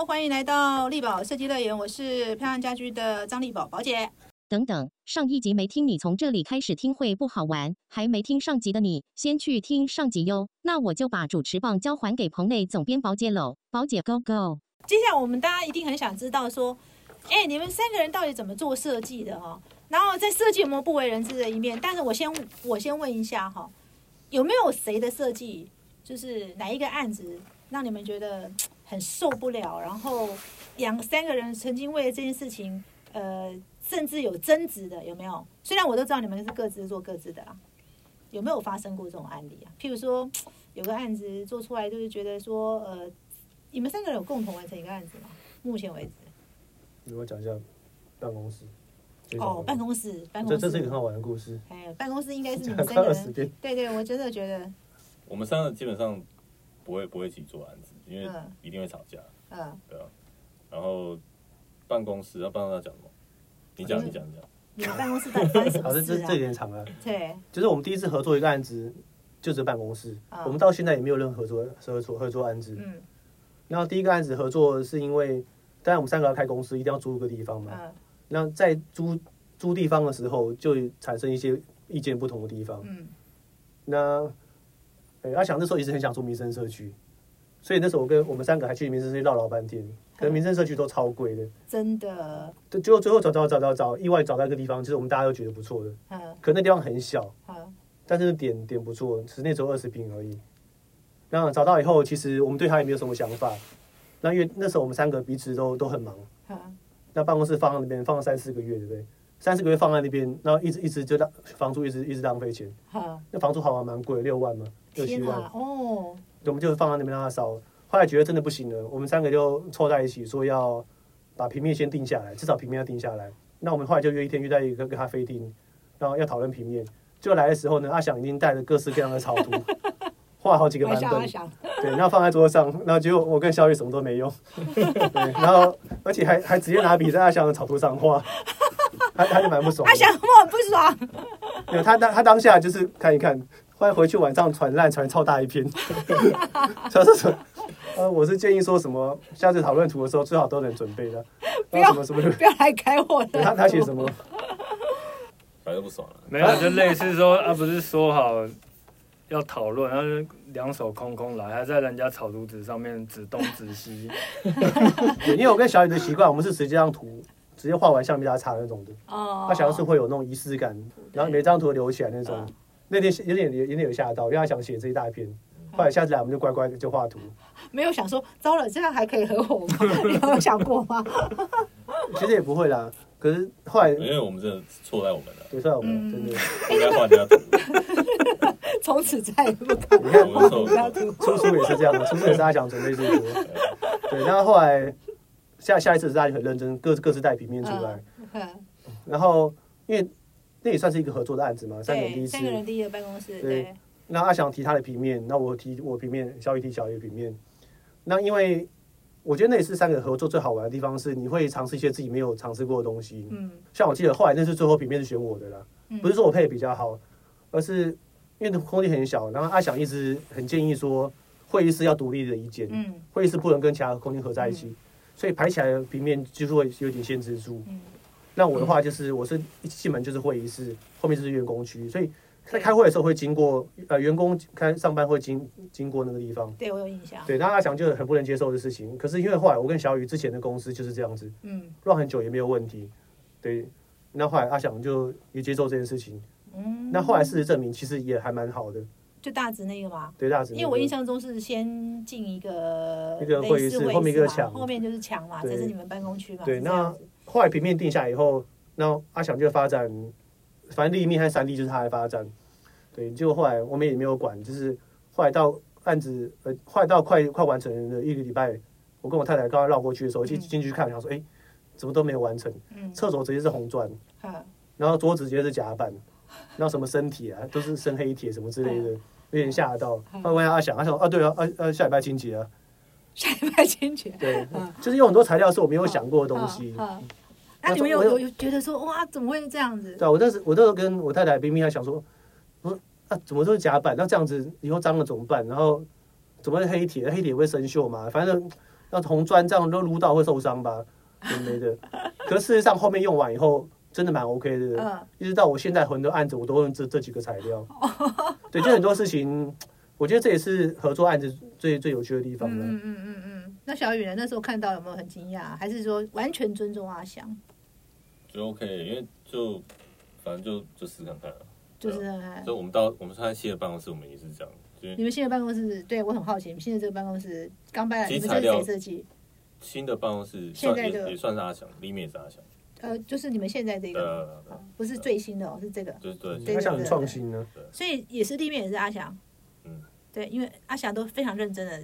Hello，欢迎来到力宝设计乐园，我是漂亮家居的张力宝宝姐。等等，上一集没听你从这里开始听会不好玩，还没听上集的你，先去听上集哟。那我就把主持棒交还给棚内总编宝姐喽，宝姐 Go Go。接下来我们大家一定很想知道说，哎，你们三个人到底怎么做设计的哈？然后在设计有没有不为人知的一面？但是我先我先问一下哈，有没有谁的设计，就是哪一个案子让你们觉得很受不了？然后两三个人曾经为了这件事情，呃。甚至有争执的有没有？虽然我都知道你们是各自做各自的啦，有没有发生过这种案例啊？譬如说有个案子做出来，就是觉得说，呃，你们三个人有共同完成一个案子吗？目前为止，你给我讲一下办公室。哦，办公室，办公室，这是一个很好玩的故事。哎，办公室应该是你们三个人。对对，我真的觉得。我们三个基本上不会不会一起做案子，因为一定会吵架。嗯。对啊。然后办公室要办公室讲什么？你讲，你讲，你讲。你们办公室在办什么？这这这点长了。对，就是我们第一次合作一个案子，就是办公室。我们到现在也没有任何合作合作合作案子。嗯。然后第一个案子合作是因为，当然我们三个要开公司，一定要租一个地方嘛。嗯。那在租租地方的时候，就产生一些意见不同的地方。嗯。那，阿翔那时候一直很想住民生社区，所以那时候我跟我们三个还去民生社区绕老半天。可能民生社区都超贵的，真的。结果最后找找找找找，意外找到一个地方，就是我们大家都觉得不错的。嗯。可那地方很小。嗯。但是点点不错，室内只有二十平而已。那找到以后，其实我们对他也没有什么想法。那因为那时候我们三个彼此都都很忙。嗯。那办公室放在那边放了三四个月，对不对？三四个月放在那边，然后一直一直就浪房租一直一直浪费钱。好。那房租好像蛮贵，六万嘛，六七万。哦。我们就是放在那边让他烧。后来觉得真的不行了，我们三个就凑在一起说要把平面先定下来，至少平面要定下来。那我们后来就约一天约在一个咖啡厅，然后要讨论平面。就来的时候呢，阿翔已经带着各式各样的草图，画好几个版本，对，然后放在桌上，然后结果我跟小雨什么都没用，对，然后而且还还直接拿笔在阿翔的草图上画，他他就蛮不爽，阿翔我很不爽，有他当他当下就是看一看，后来回去晚上传烂传超大一篇，说说说。呃，我是建议说什么，下次讨论图的时候最好都能准备的，不要什么什么，不要来开我的。他他写什么？反正不爽了。没有，就类似说啊，不是说好要讨论，然后两手空空来，还在人家草图纸上面指东指西。因为我跟小雨的习惯，我们是直接让图直接画完橡皮擦擦那种的。哦。他想要是会有那种仪式感，然后每张图留起来那种。那天有点有点有吓到，因为他想写这一大篇。后来下次来我们就乖乖的就画图，没有想说糟了这样还可以合伙吗？你有想过吗？其实也不会啦，可是后来因为我们真的错在我们了，错在我们真的应该画家图，从此再也不敢。你看，出书也是这样的，出书也是他想准备这么多。对，然后后来下下一次大家很认真，各各自带平面出来。然后因为那也算是一个合作的案子嘛，三个人第一次，三个人第一个办公室，对。那阿翔提他的平面，那我提我平面，小雨提小雨平面。那因为我觉得那也是三个合作最好玩的地方，是你会尝试一些自己没有尝试过的东西。嗯，像我记得后来那是最后平面是选我的啦，不是说我配的比较好，而是因为空间很小，然后阿翔一直很建议说会议室要独立的一间，嗯，会议室不能跟其他空间合在一起，所以排起来的平面就是会有点限制住。嗯，那我的话就是我是一进门就是会议室，后面就是员工区，所以。在开会的时候会经过，呃，员工开上班会经经过那个地方。对我有印象。对，那阿翔就很不能接受的事情。可是因为后来我跟小雨之前的公司就是这样子，嗯，乱很久也没有问题。对，那后来阿翔就也接受这件事情。嗯。那后来事实证明，其实也还蛮好的。就大直那个嘛？对，大直。因为我印象中是先进一个一个会议室，后面一个墙，后面就是墙嘛，这是你们办公区嘛。对，那后来平面定下以后，那阿翔就发展，反正立面和三 D 就是他来发展。对，结果后来我们也没有管，就是后来到案子呃，后来到快快完成的一个礼拜，我跟我太太刚刚绕过去的时候，进进去看，然后说，哎，怎么都没有完成？厕所直接是红砖，然后桌子直接是甲板，然后什么身体啊，都是深黑铁什么之类的，有点吓到。后来问阿翔，阿翔啊，对啊，啊啊，下礼拜清洁啊，下礼拜清洁，对，就是有很多材料是我没有想过的东西。那你们有有有觉得说，哇，怎么会这样子？对，我当时我那时候跟我太太冰冰还想说。那怎么都是甲板？那这样子以后脏了怎么办？然后怎么黑铁？黑铁会生锈嘛？反正那红砖这样都撸到会受伤吧？没的。可事实上后面用完以后真的蛮 OK 的，一直到我现在很多案子我都用这这几个材料。对，就很多事情，我觉得这也是合作案子最最有趣的地方了。嗯嗯嗯嗯。那小雨呢？那时候看到有没有很惊讶？还是说完全尊重阿翔？就 OK，因为就反正就就试看看了。就是，所以我们到我们现在新的办公室，我们也是这样。你们新的办公室，对我很好奇，你们现在这个办公室刚搬来，你们这是谁设计？新的办公室现在也算是阿翔，里面也是阿翔。呃，就是你们现在这个，不是最新的哦，是这个。对对，阿翔很创新呢。所以也是立面也是阿翔。嗯，对，因为阿翔都非常认真的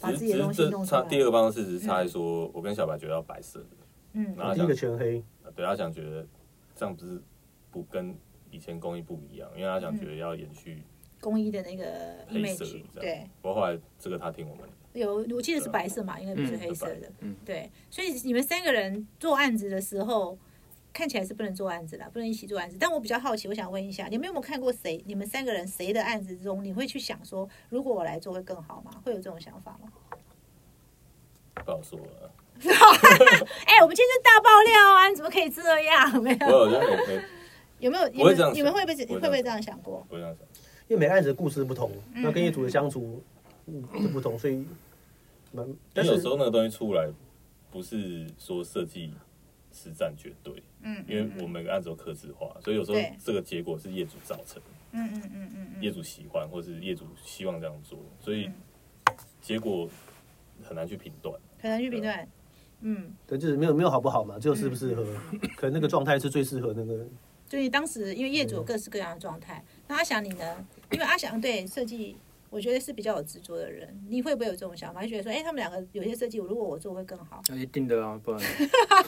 把自己的东西弄出来。第二个办公室只是差在说，我跟小白觉得要白色的，嗯，第一个全黑。对，他想觉得这样不是不跟以前工艺不一样，因为他想觉得要延续。工艺的那个 image，对。不过后来这个他听我们有，我记得是白色嘛，应该不是黑色的。嗯，对。所以你们三个人做案子的时候，看起来是不能做案子了，不能一起做案子。但我比较好奇，我想问一下，你们有没有看过谁？你们三个人谁的案子中，你会去想说，如果我来做会更好吗？会有这种想法吗？不好说了。哎，我们今天大爆料啊！你怎么可以这样？没有，我觉得有没有？你们你们会不会会不会这样想过？不会这样想。因为每个案子的故事不同，那跟业主的相处就不同，所以蛮。但有时候那个东西出来，不是说设计实战绝对，嗯，因为我们每个案子都刻字化，所以有时候这个结果是业主造成，嗯嗯嗯嗯业主喜欢或是业主希望这样做，所以结果很难去评断，很难去评断，嗯，对，就是没有没有好不好嘛，只有适不适合，可能那个状态是最适合那个。所以当时因为业主有各式各样的状态，那阿翔你呢？因为阿翔对设计，我觉得是比较有执着的人。你会不会有这种想法？就觉得说，哎，他们两个有些设计，如果我做会更好。那一定的啊，不然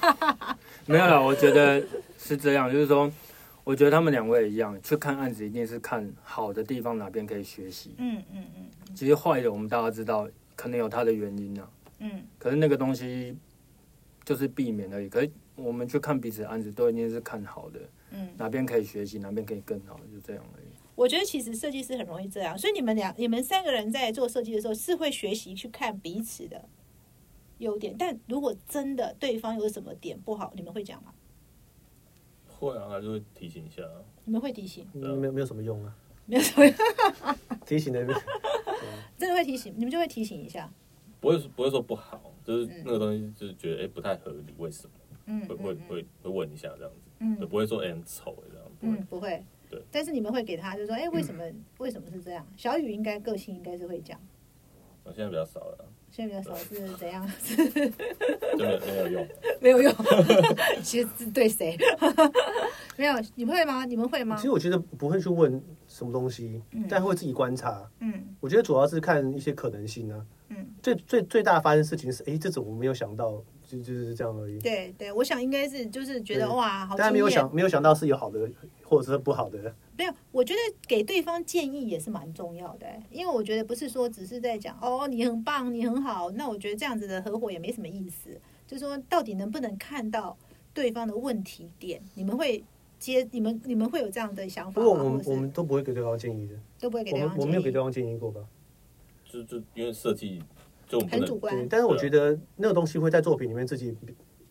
没有了。我觉得是这样，就是说，我觉得他们两位一样，去看案子一定是看好的地方，哪边可以学习。嗯嗯嗯。其实坏的，我们大家知道，可能有它的原因啊。嗯。可是那个东西就是避免而已。可是我们去看彼此的案子，都一定是看好的。嗯，哪边可以学习，哪边可以更好，就这样而已。我觉得其实设计师很容易这样，所以你们两、你们三个人在做设计的时候，是会学习去看彼此的优点。但如果真的对方有什么点不好，你们会讲吗？会啊，还是会提醒一下。你们会提醒？没有没有什么用啊，没有什么用。提醒的，真的会提醒，你们就会提醒一下。不会不会说不好，就是那个东西，就是觉得哎不太合理，为什么？嗯，会会会会问一下这样子。嗯，不会说哎很丑这样。嗯，不会。对，但是你们会给他，就说哎，为什么 为什么是这样？小雨应该个性应该是会讲。我现在比较少了。现在比较少是怎样？没有没有用。没有用。其实是对谁？没有，你们会吗？你们会吗？其实我觉得不会去问什么东西，但会自己观察。嗯，我觉得主要是看一些可能性呢。嗯，最最最大发生事情是，哎，这种我没有想到。就就是这样而已。对对，我想应该是就是觉得哇，好。大家没有想没有想到是有好的或者是不好的。没有，我觉得给对方建议也是蛮重要的，因为我觉得不是说只是在讲哦，你很棒，你很好，那我觉得这样子的合伙也没什么意思。就是说，到底能不能看到对方的问题点？你们会接你们你们会有这样的想法？不过我们我们都不会给对方建议的，都不会给对方建议。我没有给对方建议过吧？就就因为设计就。很主观，但是我觉得那个东西会在作品里面自己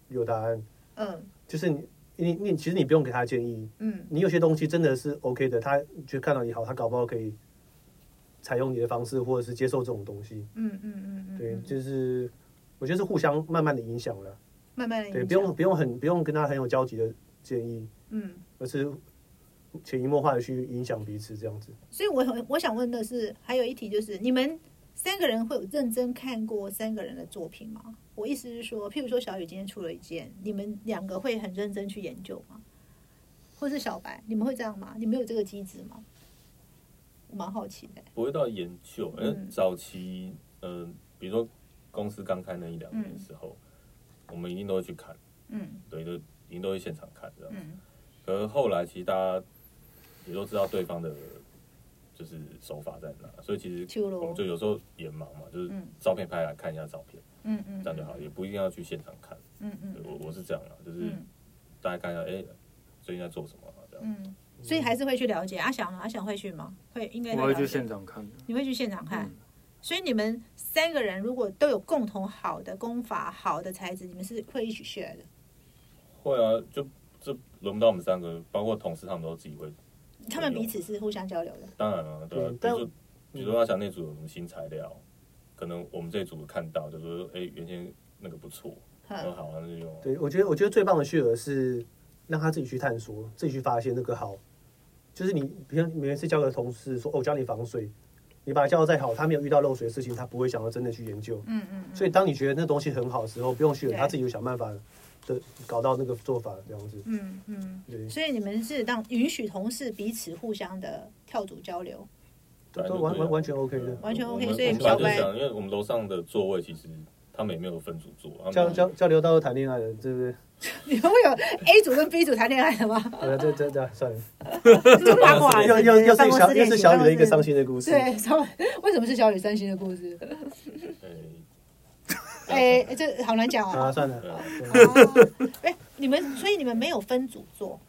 有答案。嗯，就是你你你，其实你不用给他建议。嗯，你有些东西真的是 OK 的，他就看到你好，他搞不好可以采用你的方式，或者是接受这种东西。嗯嗯嗯嗯，对，就是我觉得是互相慢慢的影响了，慢慢的对，不用不用很不用跟他很有交集的建议。嗯，而是潜移默化的去影响彼此这样子。所以，我我想问的是，还有一题就是你们。三个人会有认真看过三个人的作品吗？我意思是说，譬如说小雨今天出了一件，你们两个会很认真去研究吗？或是小白，你们会这样吗？你们有这个机制吗？我蛮好奇的。不会到研究，因为早期，嗯，比如说公司刚开那一两年的时候，我们一定都会去看，嗯，对，就一定都会现场看这样。嗯。可是后来，其实大家也都知道对方的。就是手法在哪，所以其实我们就有时候也忙嘛，就是照片拍来看一下照片，嗯嗯，这样就好，也不一定要去现场看，嗯嗯，我我是这样的，就是大家看一下，哎，最近在做什么这样，嗯，所以还是会去了解。阿翔呢？阿翔会去吗？会，应该我会去现场看。你会去现场看？所以你们三个人如果都有共同好的功法、好的材质，你们是会一起 share 的。会啊，就这轮不到我们三个，包括同事他们都自己会。他们彼此是互相交流的。当然了，对，比如说，比如说阿翔那组有什么新材料，可能我们这组看到就说，哎，原先那个不错，很好，那就用。对，我觉得我觉得最棒的 share 是让他自己去探索，自己去发现那个好。就是你，比如每次教给同事说，哦，教你防水，你把它教的再好，他没有遇到漏水的事情，他不会想要真的去研究。嗯嗯。所以当你觉得那东西很好的时候，不用去，他自己就想办法的搞到那个做法这样子。嗯嗯。对。所以你们是让允许同事彼此互相的跳组交流，都完完完全 OK 的，完全 OK。所以小白，因为我们楼上的座位其实他们也没有分组坐，交交交流到谈恋爱了，对不对？你们会有 A 组跟 B 组谈恋爱的吗？呃，这这这算了，就八卦。又又又是小又是小雨的一个伤心的故事。对，为什么是小雨伤心的故事？哎，这好难讲哦。啊，算了。哎，你们所以你们没有分组坐，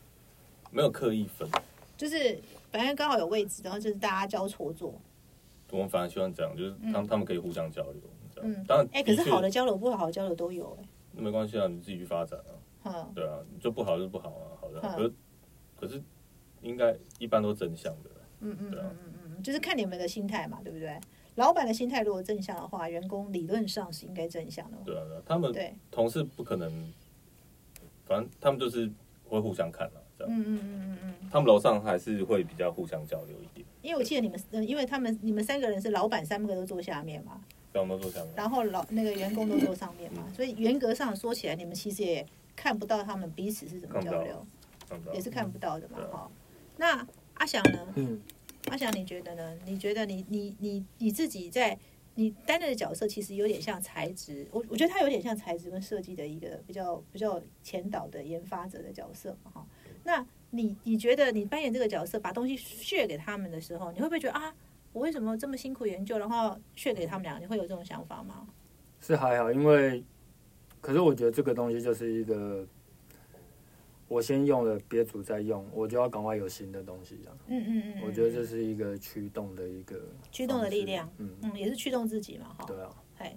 没有刻意分，就是反正刚好有位置，然后就是大家交错坐。我们反而希望这样，就是让他们可以互相交流。嗯，当然，哎，可是好的交流不好的交流都有哎。那没关系啊，你自己去发展啊。对啊，就不好就是不好啊，好的。可是可是应该一般都正向的。嗯嗯嗯嗯嗯，就是看你们的心态嘛，对不对？老板的心态如果正向的话，员工理论上是应该正向的。对啊，他们对同事不可能，反正他们就是会互相看了，这样。嗯嗯嗯嗯嗯。他们楼上还是会比较互相交流一点。因为我记得你们，因为他们你们三个人是老板，三个都坐下面嘛。然后老那个员工都坐上面嘛，所以严格上说起来，你们其实也看不到他们彼此是怎么交流，也是看不到的嘛。哈，那阿翔呢？嗯，阿翔你觉得呢？你觉得你你你你自己在你担任的角色，其实有点像材质，我我觉得他有点像材质跟设计的一个比较比较前导的研发者的角色嘛。哈，那你你觉得你扮演这个角色，把东西血给他们的时候，你会不会觉得啊？我为什么这么辛苦研究，然后却给他们两个？你会有这种想法吗？是还好，因为可是我觉得这个东西就是一个，我先用了，别组再用，我就要赶快有新的东西这样。嗯嗯嗯，我觉得这是一个驱动的一个驱动的力量。嗯嗯，也是驱动自己嘛，哈。对啊。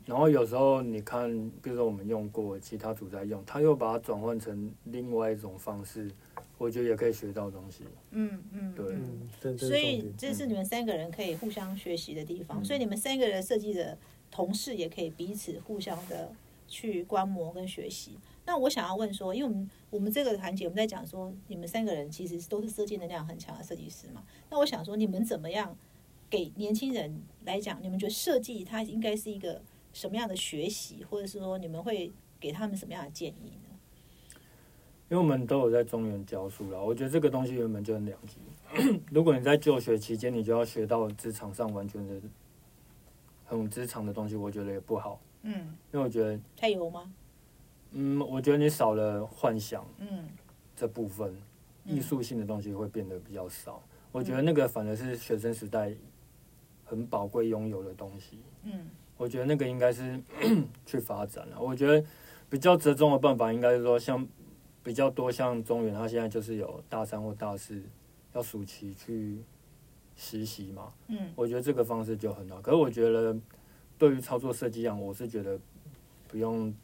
然后有时候你看，比如说我们用过其他组在用，他又把它转换成另外一种方式。我觉得也可以学到东西。嗯嗯，对。所以这是你们三个人可以互相学习的地方。所以你们三个人设计的同事也可以彼此互相的去观摩跟学习。那我想要问说，因为我们我们这个环节我们在讲说，你们三个人其实都是设计能量很强的设计师嘛。那我想说，你们怎么样给年轻人来讲？你们觉得设计它应该是一个什么样的学习，或者是说你们会给他们什么样的建议呢？因为我们都有在中原教书了，我觉得这个东西原本就很两极。如果你在就学期间，你就要学到职场上完全的很职场的东西，我觉得也不好。嗯，因为我觉得太油吗？嗯，我觉得你少了幻想，嗯，这部分艺术性的东西会变得比较少。我觉得那个反而是学生时代很宝贵拥有的东西。嗯，我觉得那个应该是 去发展了。我觉得比较折中的办法应该是说像。比较多像中原，他现在就是有大三或大四要暑期去实习嘛。嗯，我觉得这个方式就很好。可是我觉得对于操作设计样，我是觉得不用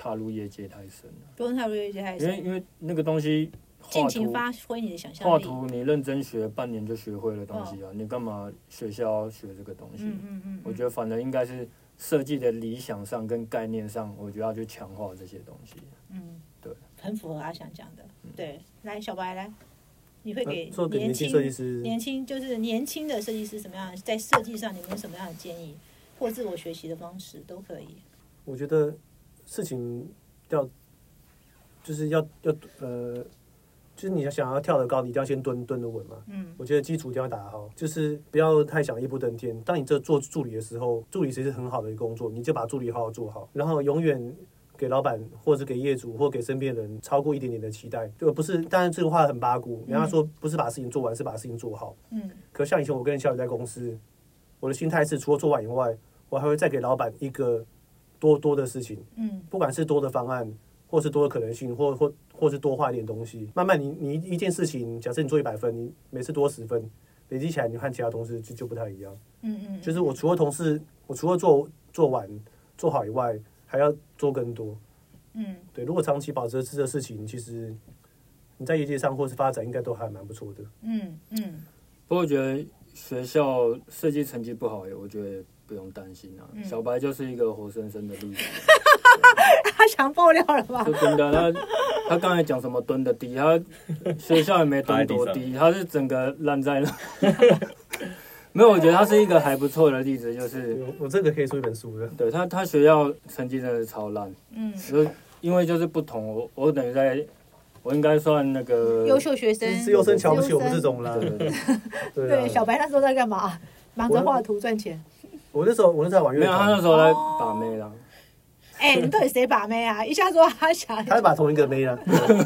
踏入业界太深了。不用踏入业界太深，因为因为那个东西，尽情发挥你的想象力。画图你认真学半年就学会了东西啊，你干嘛学校学这个东西？嗯嗯嗯。我觉得反正应该是设计的理想上跟概念上，我觉得要去强化这些东西。嗯。对很符合阿翔讲的，对，来小白来，你会给年轻设计师，年轻就是年轻的设计师什么样，在设计上你们有什么样的建议或自我学习的方式都可以。我觉得事情要就是要要呃，就是你要想要跳得高，你一定要先蹲蹲得稳嘛。嗯，我觉得基础一定要打好，就是不要太想一步登天。当你这做助理的时候，助理其实很好的一个工作，你就把助理好好做好，然后永远。给老板，或者给业主，或给身边人超过一点点的期待，就不是。当然这个话很八股，人家说不是把事情做完，是把事情做好。嗯。可像以前我跟小雨在公司，我的心态是，除了做完以外，我还会再给老板一个多多的事情。嗯。不管是多的方案，或是多的可能性，或或或是多画一点东西。慢慢你你一件事情，假设你做一百分，你每次多十分，累积起来，你和其他同事就就不太一样。嗯嗯。就是我除了同事。我除了做做完做好以外，还要做更多。嗯，对，如果长期保持这个事情，其实你在业界上或是发展，应该都还蛮不错的。嗯嗯。不过我觉得学校设计成绩不好，我觉得不用担心啊。小白就是一个活生生的例子。他想爆料了吧？真的，他他刚才讲什么蹲的低，他学校也没蹲多低，他是整个烂在那。没有，我觉得他是一个还不错的例子，就是我这个可以出一本书的。对他，他学校成绩真的是超烂。嗯，就因为就是不同，我我等于在，我应该算那个优秀学生，是优生瞧不起我们这种啦。对 对，小白那时候在干嘛？忙着画图赚钱。我那时候我是在玩乐团，没有他那时候在把妹啦。哎，你到底谁把妹啊？一下说他想，他是把同一个妹啊。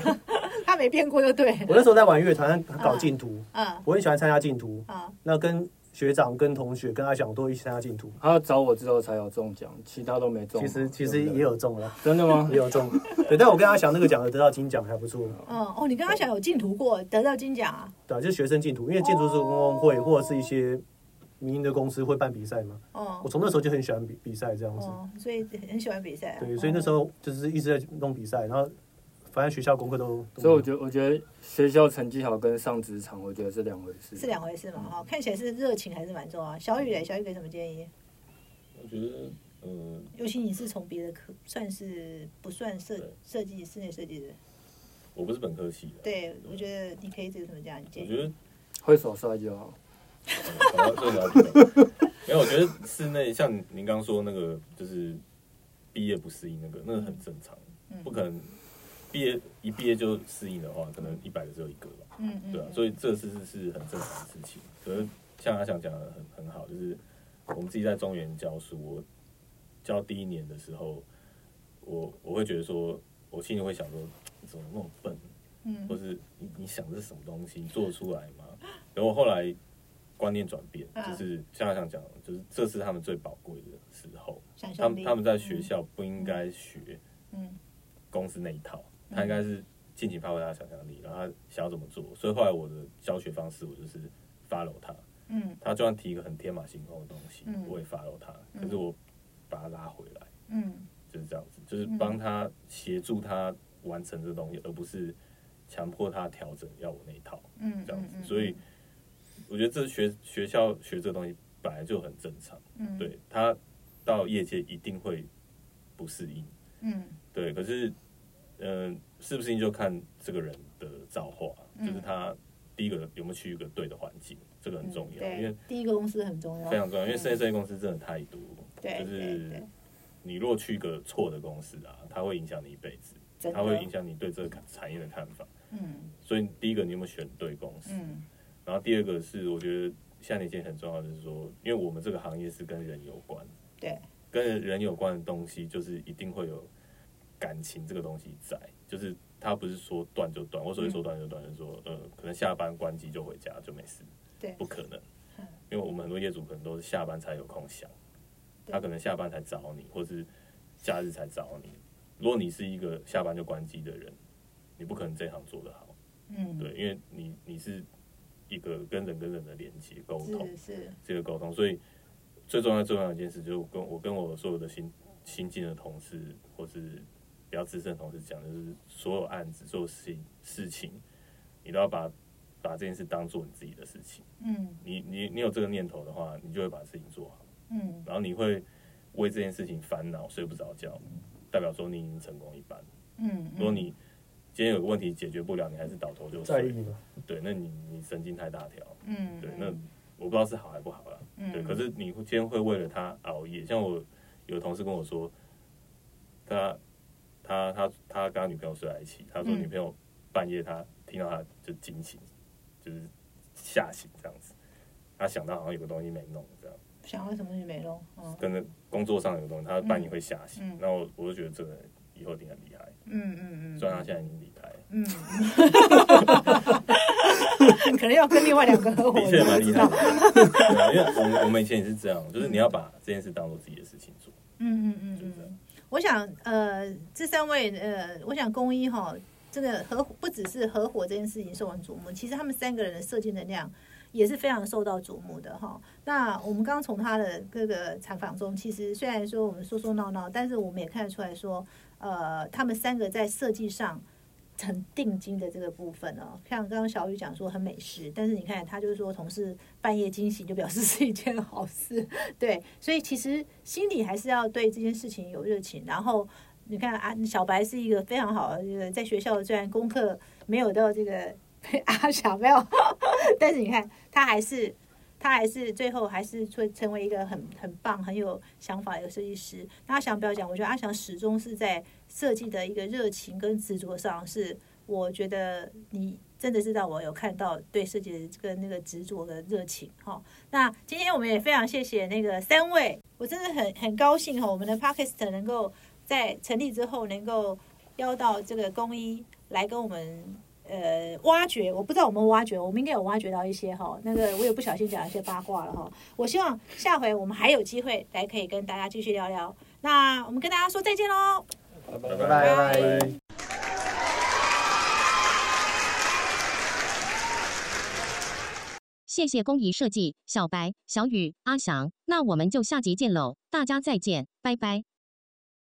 他没变过就对。我那时候在玩乐团，搞净土。嗯，我很喜欢参加净土。嗯，那跟。学长跟同学跟阿翔都一起参加竞图，他找我之后才有中奖，其他都没中。其实其实也有中了，真的吗？也有中。对，但我跟阿翔那个奖得到金奖还不错。嗯哦，你跟阿翔有竞图过，得到金奖啊？对，就是学生竞图，因为建筑师工工会或者是一些民营的公司会办比赛嘛。哦。我从那时候就很喜欢比比赛这样子。哦，所以很喜欢比赛。对，所以那时候就是一直在弄比赛，然后。反正学校功课都，所以我觉得，我觉得学校成绩好跟上职场，我觉得是两回事。是两回事嘛？哈，看起来是热情还是蛮重要。小雨嘞，小雨给什么建议？我觉得，嗯，尤其你是从别的科，算是不算设设计室内设计的？我不是本科系的。对，我觉得你可以这个什么这样建议？我觉得会手帅就好。因为我觉得室内像您刚刚说那个，就是毕业不适应那个，那个很正常，不可能。毕业一毕业就适应的话，可能一百个只有一个吧。嗯嗯，对啊，所以这是是是很正常的事情。可是像阿翔讲的很很好，就是我们自己在中原教书，我教第一年的时候，我我会觉得说，我心里会想说，怎么那么笨？嗯，或是你你想的是什么东西？你做出来吗？然后后来观念转变，就是像阿翔讲，就是这是他们最宝贵的时候。他们他们在学校不应该学，嗯，公司那一套。他应该是尽情发挥他的想象力，然后他想要怎么做，所以后来我的教学方式，我就是 follow 他。嗯，他就算提一个很天马行空的东西，我也 follow 他。可是我把他拉回来，嗯，就是这样子，就是帮他协助他完成这个东西，而不是强迫他调整要我那一套。嗯，这样子，所以我觉得这学学校学这个东西本来就很正常。嗯，对他到业界一定会不适应。嗯，对，可是。嗯，是不是就看这个人的造化？就是他第一个有没有去一个对的环境，这个很重要。因为第一个公司很重要，非常重要。因为设计公司真的太多，就是你若去一个错的公司啊，它会影响你一辈子，它会影响你对这个产业的看法。嗯，所以第一个你有没有选对公司？嗯，然后第二个是我觉得像那件很重要的是说，因为我们这个行业是跟人有关，对，跟人有关的东西就是一定会有。感情这个东西在，就是他不是说断就断，我所以说断就断，就是说，呃，可能下班关机就回家就没事，对，不可能，因为我们很多业主可能都是下班才有空想，他可能下班才找你，或是假日才找你。如果你是一个下班就关机的人，你不可能这行做得好，嗯，对，因为你你是一个跟人跟人的连接沟通，是这个沟通，所以最重要最重要一件事就是跟我跟我所有的新新进的同事或是。比较资深的同事讲，就是所有案子、所有事情、事情，你都要把把这件事当做你自己的事情。嗯，你你你有这个念头的话，你就会把事情做好。嗯，然后你会为这件事情烦恼、睡不着觉，代表说你已经成功一半。嗯，如果你今天有个问题解决不了，你还是倒头就睡。对，那你你神经太大条。嗯，对，那我不知道是好还不好了。嗯，对，可是你今天会为了他熬夜，像我有同事跟我说，他。他他他跟他女朋友睡在一起，他说女朋友半夜他听到他就惊醒，就是吓醒这样子，他想到好像有个东西没弄这样，想到什么东西没弄，可能工作上有个东西，他半夜会吓醒，然后我就觉得这个人以后一定很厉害，嗯嗯嗯，虽然他现在已经离开，嗯，可能要跟另外两个合伙，的确蛮厉害，的，因为我们我们以前也是这样，就是你要把这件事当做自己的事情做，嗯嗯嗯，就这样。我想，呃，这三位，呃，我想公一哈，这个合不只是合伙这件事情受人瞩目，其实他们三个人的设计能量也是非常受到瞩目的哈。那我们刚刚从他的各个采访中，其实虽然说我们说说闹闹，但是我们也看得出来说，呃，他们三个在设计上。很定金的这个部分哦，像刚刚小雨讲说很美食，但是你看他就是说同事半夜惊醒，就表示是一件好事，对，所以其实心里还是要对这件事情有热情。然后你看啊，小白是一个非常好的，这个在学校虽然功课没有到这个阿翔没有，但是你看他还是。他还是最后还是会成为一个很很棒、很有想法的设计师。那阿翔不要讲，我觉得阿翔始终是在设计的一个热情跟执着上，是我觉得你真的是让我有看到对设计的这个那个执着的热情哈。那今天我们也非常谢谢那个三位，我真的很很高兴哈，我们的 Podcast 能够在成立之后能够邀到这个公一来跟我们。呃，挖掘，我不知道我们挖掘，我们应该有挖掘到一些哈。那个我也不小心讲一些八卦了哈。我希望下回我们还有机会来可以跟大家继续聊聊。那我们跟大家说再见喽，拜拜拜拜。谢谢工艺设计小白、小雨、阿翔，那我们就下集见喽，大家再见，拜拜。